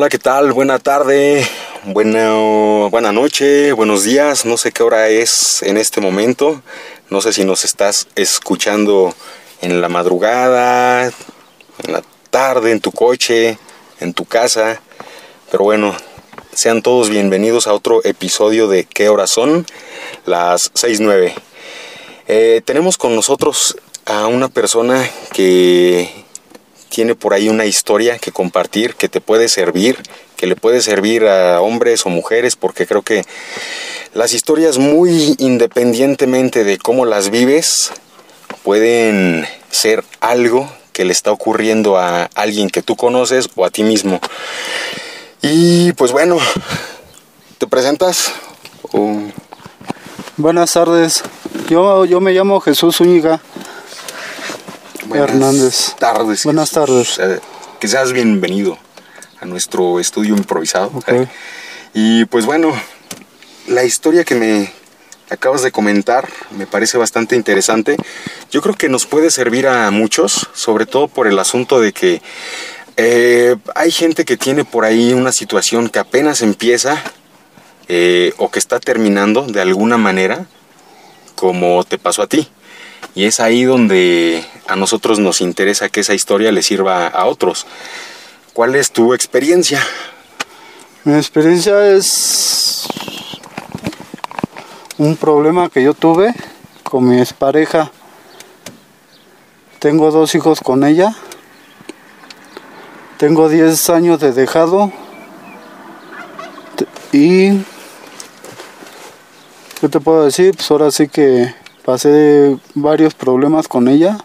Hola, ¿qué tal? Buena tarde, buena, buena noche, buenos días. No sé qué hora es en este momento. No sé si nos estás escuchando en la madrugada, en la tarde, en tu coche, en tu casa. Pero bueno, sean todos bienvenidos a otro episodio de ¿Qué horas son? Las 6.9. Eh, tenemos con nosotros a una persona que tiene por ahí una historia que compartir, que te puede servir, que le puede servir a hombres o mujeres, porque creo que las historias muy independientemente de cómo las vives, pueden ser algo que le está ocurriendo a alguien que tú conoces o a ti mismo. Y pues bueno, ¿te presentas? Buenas tardes, yo, yo me llamo Jesús Zúñiga. Buenas Hernández. tardes. Buenas tardes. Eh, Que seas bienvenido a nuestro estudio improvisado. Eh, Y pues bueno, la historia que me acabas de comentar me parece bastante interesante. Yo creo que nos puede servir a muchos, sobre todo por el asunto de que eh, hay gente que tiene por ahí una situación que apenas empieza eh, o que está terminando de alguna manera, como te pasó a ti. Y es ahí donde a nosotros nos interesa que esa historia le sirva a otros. ¿Cuál es tu experiencia? Mi experiencia es un problema que yo tuve con mi expareja. Tengo dos hijos con ella. Tengo 10 años de dejado. Y... ¿Qué te puedo decir? Pues ahora sí que pasé varios problemas con ella.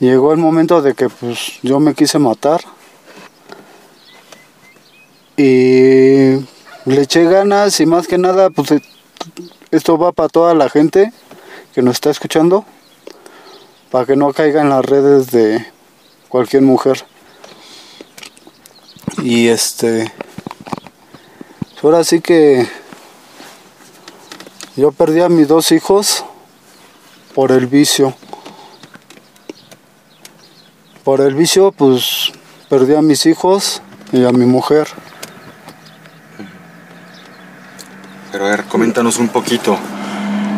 Llegó el momento de que pues yo me quise matar. y le eché ganas y más que nada pues esto va para toda la gente que nos está escuchando para que no caiga en las redes de cualquier mujer y este pues, ahora sí que yo perdí a mis dos hijos por el vicio por el vicio pues perdí a mis hijos y a mi mujer Pero a ver, coméntanos un poquito.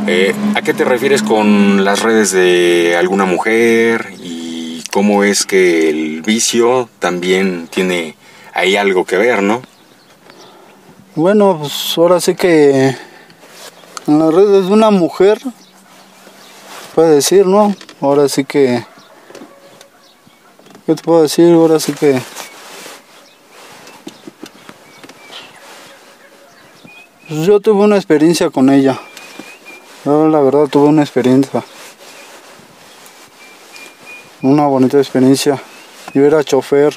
eh, ¿A qué te refieres con las redes de alguna mujer y cómo es que el vicio también tiene ahí algo que ver, no? Bueno, pues ahora sí que en las redes de una mujer, puede decir, ¿no? Ahora sí que... ¿Qué te puedo decir? Ahora sí que... Pues yo tuve una experiencia con ella. Yo la verdad tuve una experiencia. Una bonita experiencia. Yo era chofer,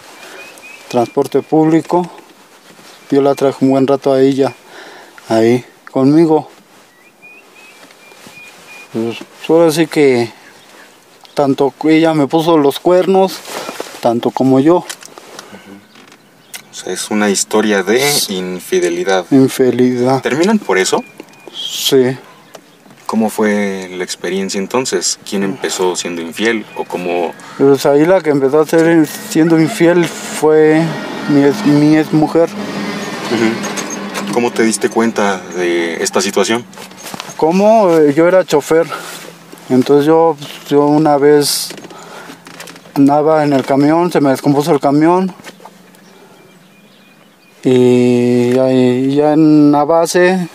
transporte público yo la traje un buen rato a ella ahí conmigo pues ahora sí que tanto ella me puso los cuernos tanto como yo O sea, es una historia de infidelidad. infidelidad ¿Terminan por eso? sí ¿Cómo fue la experiencia entonces? ¿Quién empezó siendo infiel? ¿O cómo...? pues ahí la que empezó a ser siendo infiel fue mi ex, mi ex mujer ¿Cómo te diste cuenta de esta situación? Como eh, yo era chofer. Entonces yo yo una vez andaba en el camión se me descompuso el camión. Y ahí ya en la base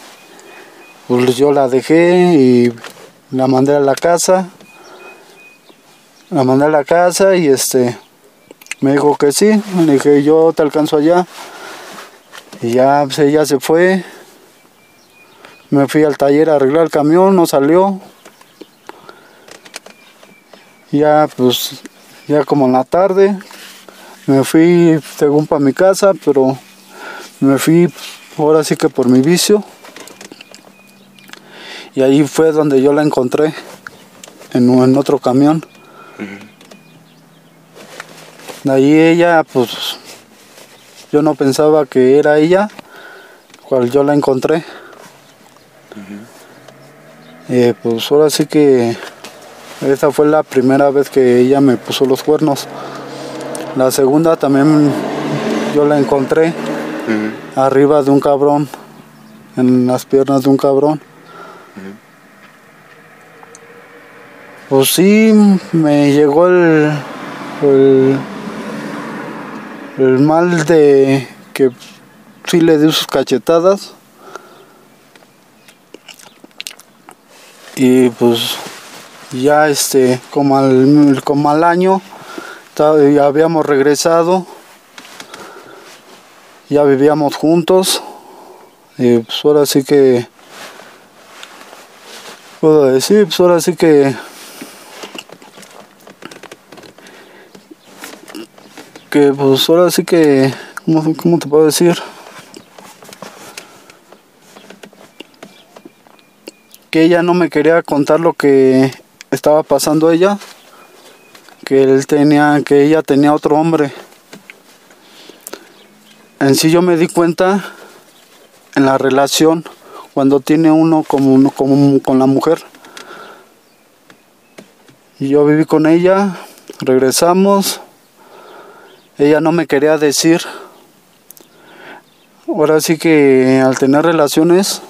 pues yo la dejé y la mandé a la casa. La mandé a la casa y este me dijo que sí. Le dije yo te alcanzo allá y ya pues ella se fue me fui al taller a arreglar el camión, no salió. Ya pues, ya como en la tarde, me fui según para mi casa, pero me fui ahora sí que por mi vicio. Y ahí fue donde yo la encontré, en, en otro camión. De ahí ella, pues, yo no pensaba que era ella, cual yo la encontré. Eh, pues ahora sí que esa fue la primera vez que ella me puso los cuernos. La segunda también yo la encontré arriba de un cabrón, en las piernas de un cabrón. Pues sí, me llegó el, el, el mal de que sí le di sus cachetadas. Y pues ya este, como al, como al año, ya habíamos regresado, ya vivíamos juntos. Y pues ahora sí que puedo decir, pues ahora sí que que pues ahora sí que ¿cómo, cómo te puedo decir? Ella no me quería contar lo que estaba pasando ella que él tenía que ella tenía otro hombre. En sí yo me di cuenta en la relación cuando tiene uno como, como con la mujer. Y yo viví con ella regresamos. Ella no me quería decir. Ahora sí que al tener relaciones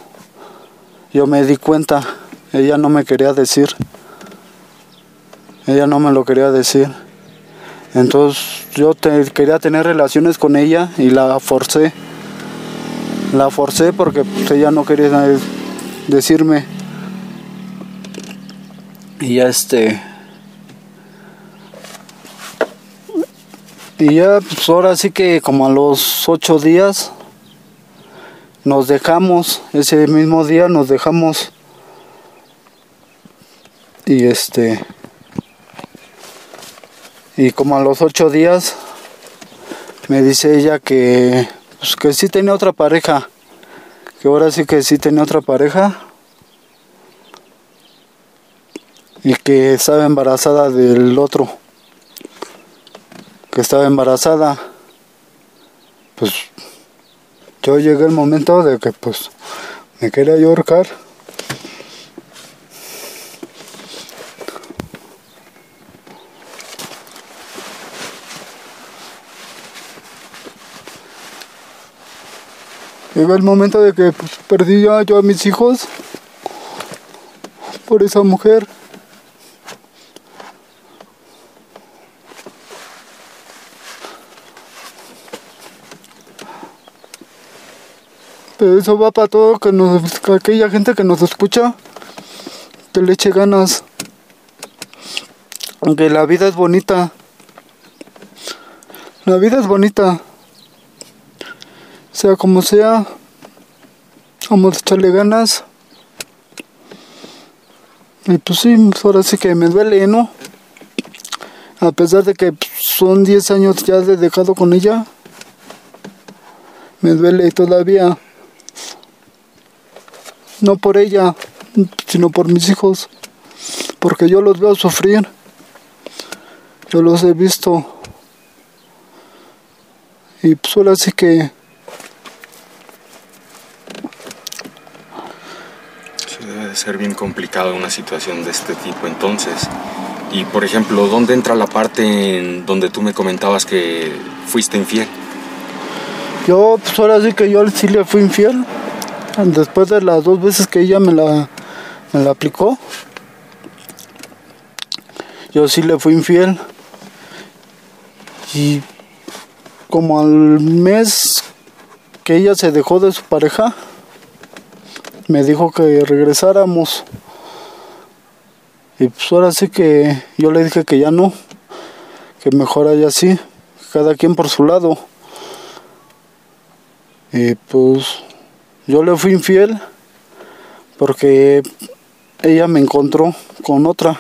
yo me di cuenta, ella no me quería decir, ella no me lo quería decir. Entonces yo quería tener relaciones con ella y la forcé. La forcé porque pues, ella no quería decirme. Y ya este... Y ya pues ahora sí que como a los ocho días nos dejamos, ese mismo día nos dejamos. Y este y como a los ocho días me dice ella que pues que sí tenía otra pareja que ahora sí que sí tenía otra pareja. Y que estaba embarazada del otro que estaba embarazada. Pues yo llegué el momento de que pues me quería yo ahorcar. Llegó el momento de que pues, perdí yo a mis hijos por esa mujer. Pero eso va para todo, que nos, aquella gente que nos escucha, que le eche ganas. Aunque la vida es bonita. La vida es bonita. Sea como sea, vamos a echarle ganas. Y pues sí, pues ahora sí que me duele, ¿no? A pesar de que son 10 años ya de dejado con ella, me duele todavía no por ella, sino por mis hijos, porque yo los veo sufrir, yo los he visto y pues ahora sí que debe de ser bien complicado una situación de este tipo entonces. Y por ejemplo, ¿dónde entra la parte en donde tú me comentabas que fuiste infiel? Yo, pues ahora sí que yo sí le fui infiel después de las dos veces que ella me la, me la aplicó, yo sí le fui infiel. Y como al mes que ella se dejó de su pareja, me dijo que regresáramos. Y pues ahora sí que yo le dije que ya no, que mejor allá así, cada quien por su lado. Y pues yo le fui infiel porque ella me encontró con otra,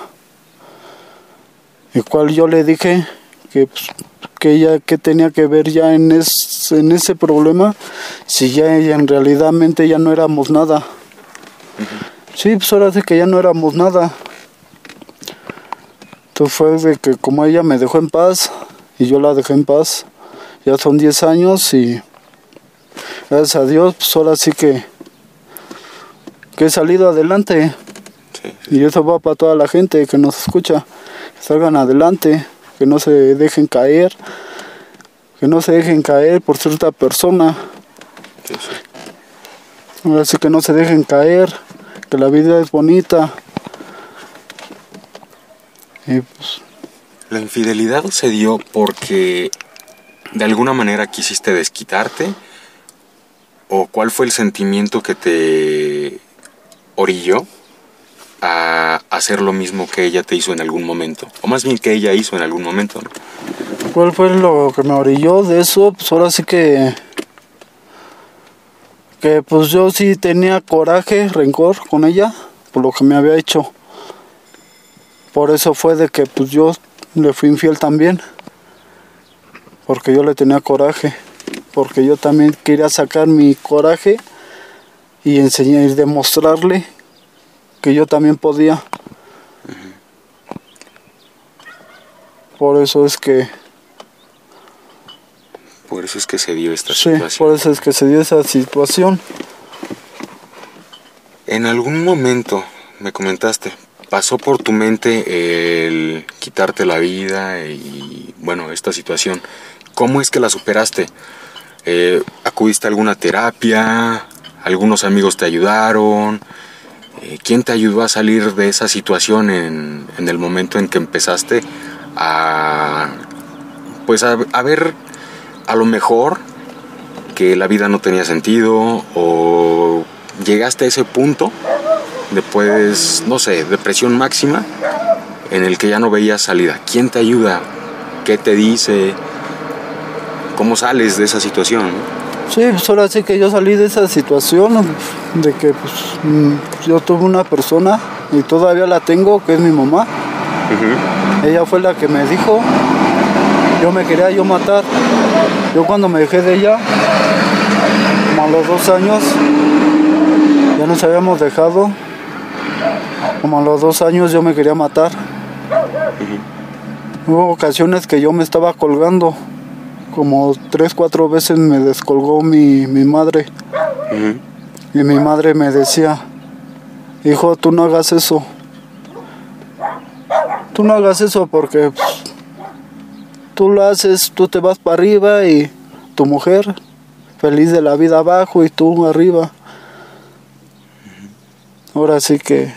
el cual yo le dije que, pues, que ella que tenía que ver ya en, en ese problema si ya ella en realidad ya no éramos nada. Sí, pues ahora sí que ya no éramos nada. Entonces fue de que como ella me dejó en paz y yo la dejé en paz, ya son 10 años y gracias a Dios, pues ahora sí que, que he salido adelante. Y eso va para toda la gente que nos escucha, que salgan adelante, que no se dejen caer, que no se dejen caer por cierta persona. Sí, sí. Ahora sí que no se dejen caer, que la vida es bonita. Y pues, La infidelidad se dio porque de alguna manera quisiste desquitarte o cuál fue el sentimiento que te orilló a hacer lo mismo que ella te hizo en algún momento o más bien que ella hizo en algún momento. ¿cuál fue lo que me orilló de eso? Pues ahora sí que. Que pues yo sí tenía coraje, rencor con ella, por lo que me había hecho. Por eso fue de que pues yo le fui infiel también. Porque yo le tenía coraje. Porque yo también quería sacar mi coraje y enseñar y demostrarle que yo también podía. Por eso es que Por eso es que se dio esta sí, situación. por eso es que se dio esa situación. En algún momento me comentaste, pasó por tu mente el quitarte la vida y bueno, esta situación. ¿Cómo es que la superaste? Eh, ¿Acudiste a alguna terapia? ¿Algunos amigos te ayudaron? Eh, ¿Quién te ayudó a salir de esa situación en, el momento en que empezaste a pues a, a ver a lo mejor que la vida no tenía sentido o llegaste a ese punto después, no sé, depresión máxima en el que ya no veías salida. ¿Quién te ayuda? ¿Qué te dice? ¿Cómo sales de esa situación? Sí, pues ahora sí que yo salí de esa situación de que pues mm, yo tuve una persona y todavía la tengo, que es mi mamá. Ella fue la que me dijo, yo me quería yo matar. Yo cuando me dejé de ella, como a los dos años, ya nos habíamos dejado. Como a los dos años yo me quería matar. Hubo ocasiones que yo me estaba colgando. Como tres, cuatro veces me descolgó mi, mi madre. Y mi madre me decía, hijo, tú no hagas eso. Tú no hagas eso porque pues, tú lo haces, tú te vas para arriba y tu mujer feliz de la vida abajo y tú arriba. Ahora sí que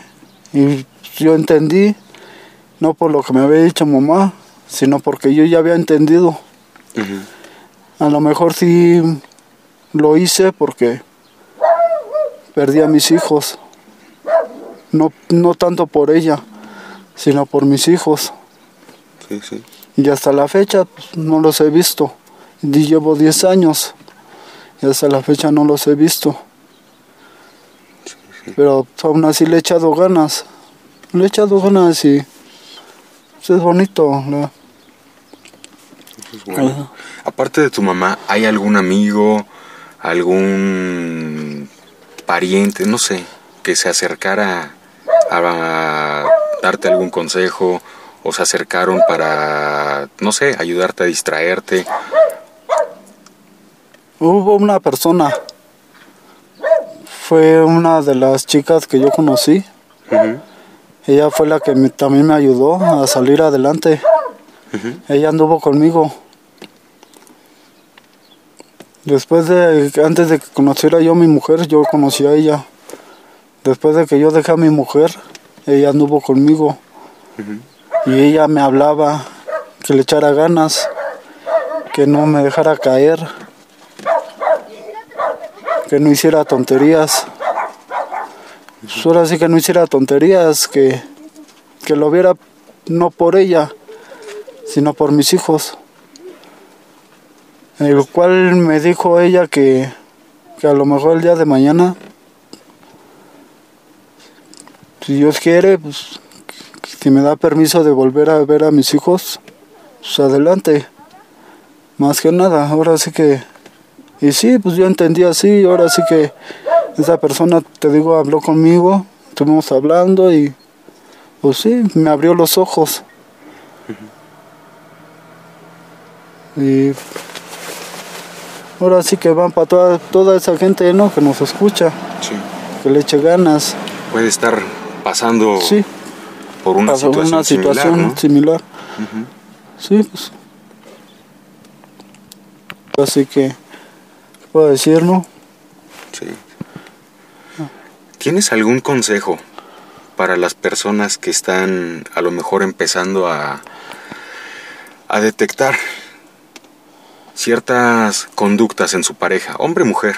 y yo entendí, no por lo que me había dicho mamá, sino porque yo ya había entendido. A lo mejor sí lo hice porque perdí a mis hijos. No, no tanto por ella, sino por mis hijos. Sí, sí. Y hasta la fecha pues, no los he visto. Y llevo 10 años y hasta la fecha no los he visto. Pero aún así le he echado ganas. Le he echado ganas y pues, es bonito. Pues bueno. Aparte de tu mamá, ¿hay algún amigo, algún pariente, no sé, que se acercara a darte algún consejo o se acercaron para, no sé, ayudarte a distraerte? Hubo una persona, fue una de las chicas que yo conocí. Ella fue la que me- también me ayudó a salir adelante. Ella anduvo conmigo. Después de, antes de que conociera yo a mi mujer, yo conocí a ella. Después de que yo dejé a mi mujer, ella anduvo conmigo. Y ella me hablaba que le echara ganas, que no me dejara caer, que no hiciera tonterías. Pues ahora sí que no hiciera tonterías, que, que lo viera no por ella, sino por mis hijos. El cual me dijo ella que, que a lo mejor el día de mañana, si Dios quiere, pues si me da permiso de volver a ver a mis hijos, pues adelante. Más que nada, ahora sí que... Y sí, pues yo entendí así, ahora sí que esa persona, te digo, habló conmigo, estuvimos hablando y pues sí, me abrió los ojos. Y ahora sí que van para toda, toda esa gente ¿no? que nos escucha, Sí. que le eche ganas. Puede estar pasando Sí, por una situación, una situación similar, ¿no? similar. Sí, pues Así que, puedo decir, ¿no? Sí. ¿Tienes algún consejo para las personas que están a lo mejor empezando a, a detectar ciertas conductas en su pareja, hombre mujer,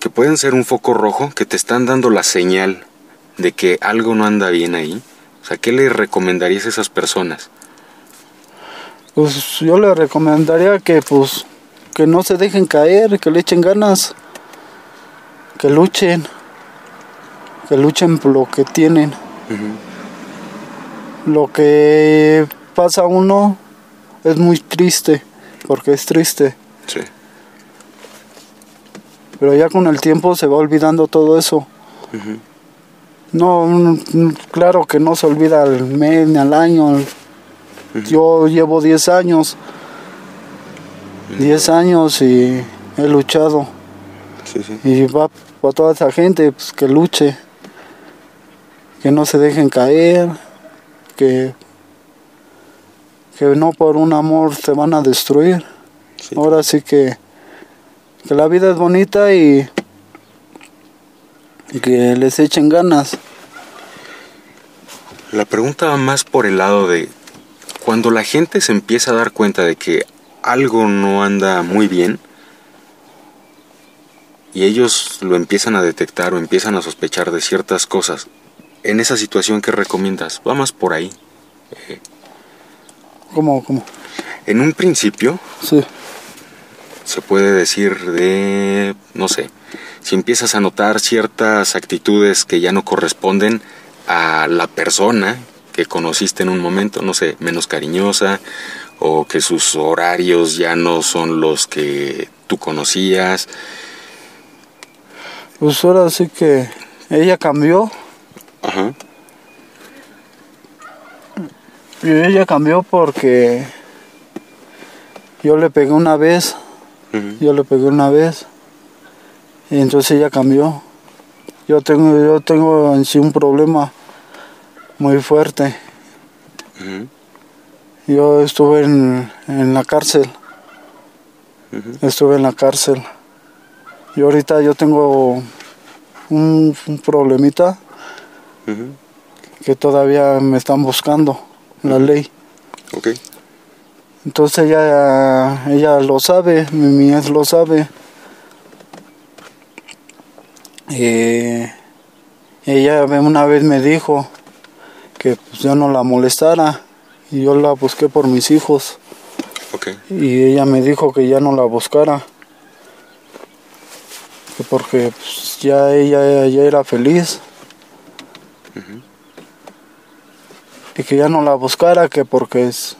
que pueden ser un foco rojo, que te están dando la señal de que algo no anda bien ahí? O sea, ¿qué le recomendarías a esas personas? Pues yo le recomendaría que pues que no se dejen caer, que le echen ganas, que luchen, que luchen por lo que tienen. Lo que pasa a uno es muy triste, porque es triste. Sí. Pero ya con el tiempo se va olvidando todo eso. No, claro que no se olvida al mes ni al año. Yo llevo 10 años. 10 años y he luchado. Sí, sí. Y va para toda esa gente pues, que luche. Que no se dejen caer. Que, que no por un amor se van a destruir. Sí. Ahora sí que, que la vida es bonita y, y que les echen ganas. La pregunta va más por el lado de cuando la gente se empieza a dar cuenta de que algo no anda muy bien y ellos lo empiezan a detectar o empiezan a sospechar de ciertas cosas, en esa situación que recomiendas, va más por ahí. ¿Cómo, cómo? En un principio Sí, se puede decir de, no sé, si empiezas a notar ciertas actitudes que ya no corresponden a la persona que conociste en un momento, no sé, menos cariñosa o que sus horarios ya no son los que tú conocías. pues ahora sí que ella cambió. Ajá. Y ella cambió porque yo le pegué una vez, yo le pegué una vez. Y entonces ella cambió. Yo tengo, yo tengo en sí un problema muy fuerte. Yo estuve en, en la cárcel, estuve en la cárcel. Y ahorita yo tengo un, un problemita que todavía me están buscando, la ley. Ok. Entonces ella, ella lo sabe, mi, ex lo sabe. Eh, ella una vez me dijo que pues, yo no la molestara y yo la busqué por mis hijos Ok. y ella me dijo que ya no la buscara que porque pues, ya ella ya era feliz y que ya no la buscara que porque es-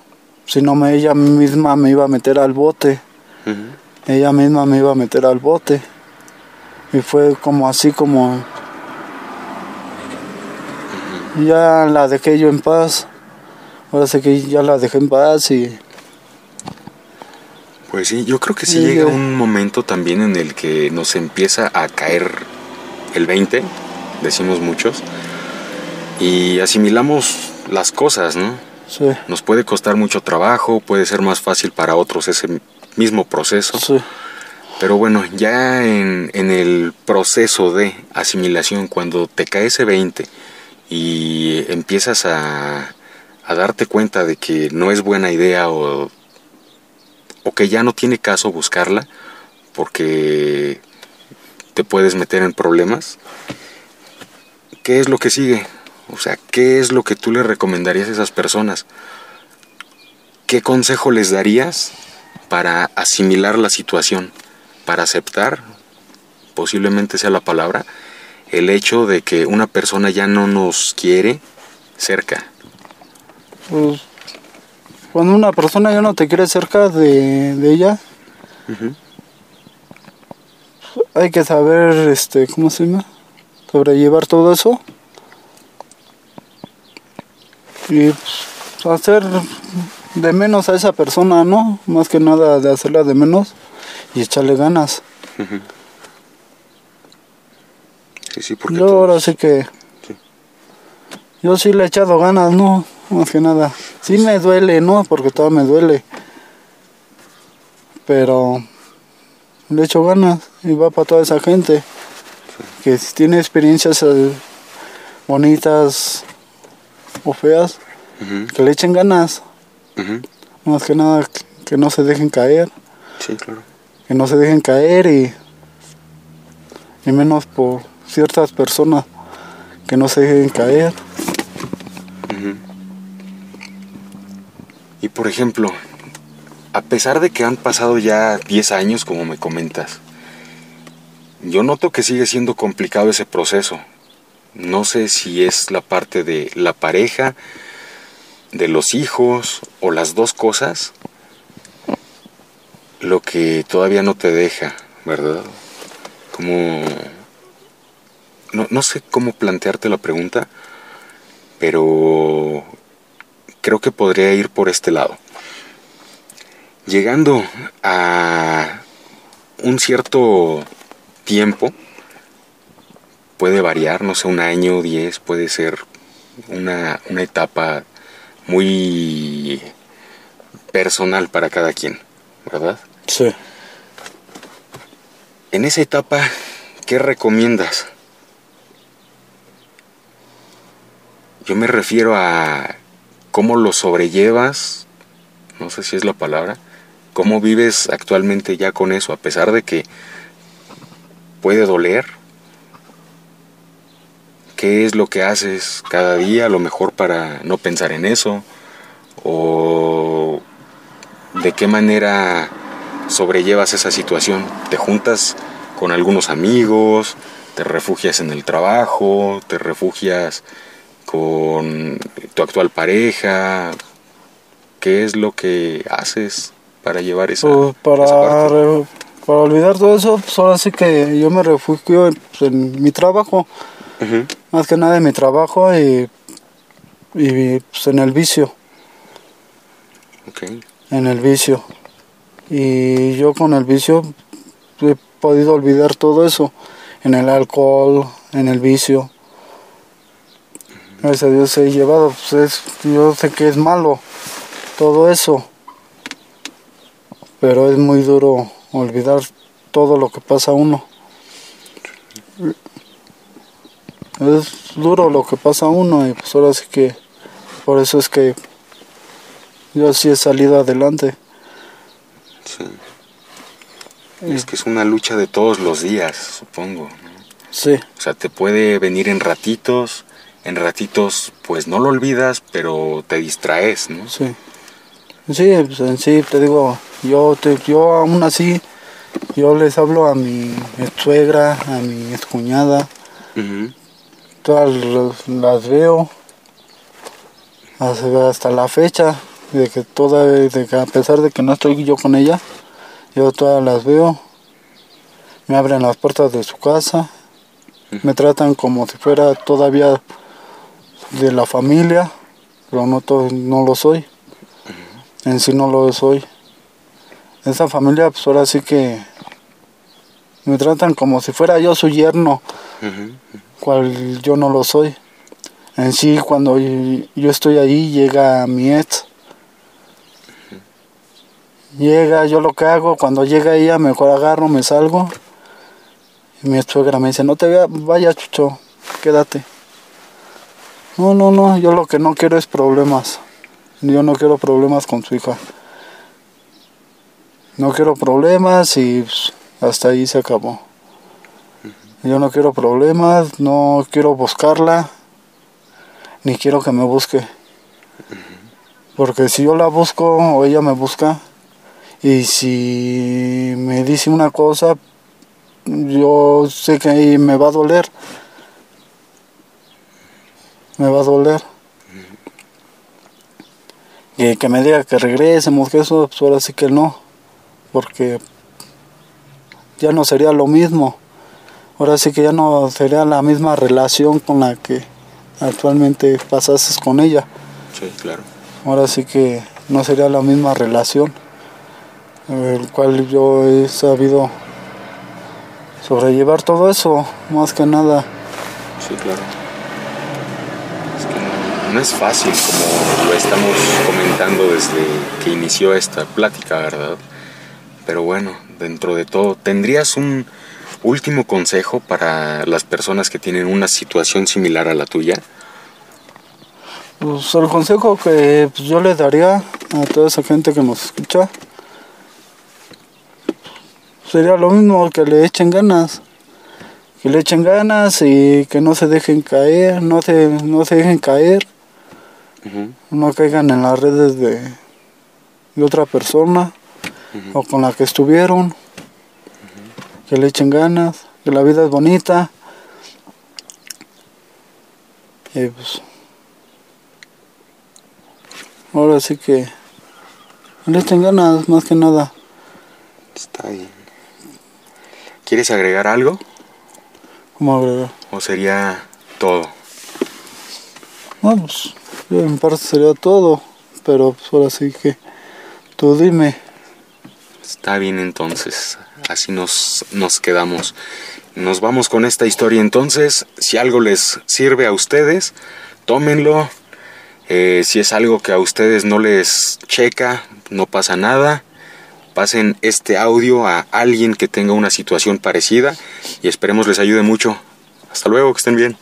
si no me ella misma me iba a meter al bote. Ella misma me iba a meter al bote. Y fue como así como ya la dejé yo en paz. Ahora sé que ya la dejé en paz y Pues sí, yo creo que sí llega yo- un momento también en el que nos empieza a caer el 20, decimos muchos, y asimilamos las cosas, ¿no? sí Nos puede costar mucho trabajo, puede ser más fácil para otros ese mismo proceso, sí pero bueno, ya en, en el proceso de asimilación, cuando te cae ese 20 y empiezas a, a darte cuenta de que no es buena idea o, o que ya no tiene caso buscarla porque te puedes meter en problemas, ¿qué es lo que sigue? O sea, ¿qué es lo que tú le recomendarías a esas personas? ¿Qué consejo les darías para asimilar la situación? Para aceptar, posiblemente sea la palabra, el hecho de que una persona ya no nos quiere cerca. pues cuando una persona ya no te quiere cerca de, de ella hay que saber este cómo se llama sobrellevar todo eso y pues, hacer de menos a esa persona no más que nada de hacerla de menos y echarle ganas. Sí, sí, porque yo todos- ahora sí que Sí. yo sí le he echado ganas no más que nada. Sí me duele no porque todo me duele. Pero le echo ganas y va para toda esa gente que tiene experiencias eh, bonitas o feas, que le echen ganas, más que nada que no se dejen caer, Sí, claro. que no se dejen caer y, y menos por ciertas personas que no se dejen caer. Y por ejemplo, a pesar de que han pasado ya 10 años, como me comentas, yo noto que sigue siendo complicado ese proceso. No sé si es la parte de la pareja, de los hijos o las dos cosas lo que todavía no te deja, ¿verdad? Como... No, no sé cómo plantearte la pregunta, pero creo que podría ir por este lado. Llegando a un cierto tiempo, puede variar, no sé, un año, diez, puede ser una, una etapa muy personal para cada quien, ¿verdad? Sí. En esa etapa, ¿qué recomiendas? Yo me refiero a cómo lo sobrellevas, no sé si es la palabra, cómo vives actualmente ya con eso, a pesar de que puede doler. ¿Qué es lo que haces cada día a lo mejor para no pensar en eso? ¿O de qué manera sobrellevas esa situación? ¿Te juntas con algunos amigos? ¿Te refugias en el trabajo? ¿Te refugias con tu actual pareja? ¿Qué es lo que haces para llevar esa, Pues, para, esa parte? re- para olvidar todo eso, pues ahora sí que yo me refugio en, en mi trabajo, Más que nada en mi trabajo y, y pues, en el vicio, ok, en el vicio. Y yo con el vicio he podido olvidar todo eso, en el alcohol, en el vicio. Gracias a Dios he llevado, pues es- yo sé que es malo todo eso, pero es muy duro olvidar todo lo que pasa a uno. Es duro lo que pasa a uno y pues ahora sí que por eso es que yo sí he salido adelante. sí. Es que es una lucha de todos los días, supongo. ¿no? Sí, O sea, te puede venir en ratitos, en ratitos pues no lo olvidas, pero te distraes, ¿no? sí. Sí, pues en sí te digo, yo te, yo aún así yo les hablo a mi suegra, a mi cuñada, Ujú, todas las, veo. Hasta, la fecha de que toda a pesar de que no estoy yo con ella yo todas las veo. Me abren las puertas de su casa. Me tratan como si fuera todavía de la familia pero no no lo soy. En sí no lo soy. Esa familia pues ahora sí que me tratan como si fuera yo su yerno cual yo no lo soy. En sí, cuando yo estoy ahí, llega mi ex. Llega, yo lo hago, cuando llega ella, mejor agarro, me salgo. Y mi suegra me dice, no te vayas, chucho, quédate. No, no, no, yo lo que no quiero es problemas. Yo no quiero problemas con su hija. No quiero problemas y pues, hasta ahí se acabó. Yo no quiero problemas, no quiero buscarla, ni quiero que me busque. Porque si yo la busco o ella me busca, y si me dice una cosa, yo sé que me va a doler. Me va a doler. Y que me diga que regresemos, que eso, pues ahora sí que no. Porque ya no sería lo mismo ahora sí que ya no sería la misma relación con la que actualmente pasases con ella. Sí, claro. Ahora sí que no sería la misma relación, el cual yo he sabido sobrellevar todo eso, más que nada. Sí, claro. Es que no, no es fácil como lo estamos comentando desde que inició esta plática, ¿verdad? Pero bueno, dentro de todo, ¿tendrías un último consejo para las personas que tienen una situación similar a la tuya? Pues el consejo que pues, yo le daría a toda esa gente que nos escucha sería lo mismo que le echen ganas que le echen ganas y que no se dejen caer no se no se dejen caer no caigan en las redes de, de otra persona o con la que estuvieron que le echen ganas que la vida es bonita y pues ahora sí que le echen ganas más que nada Está bien. ¿Quieres agregar algo? como agregar ¿O sería todo? no pues en parte sería todo pero pues ahora sí que tú dime Está bien entonces, así nos, nos quedamos. Nos vamos con esta historia entonces, si algo les sirve a ustedes, tómenlo. Eh, si es algo que a ustedes no les checa, no pasa nada. Pasen este audio a alguien que tenga una situación parecida y esperemos les ayude mucho. Hasta luego, que estén bien.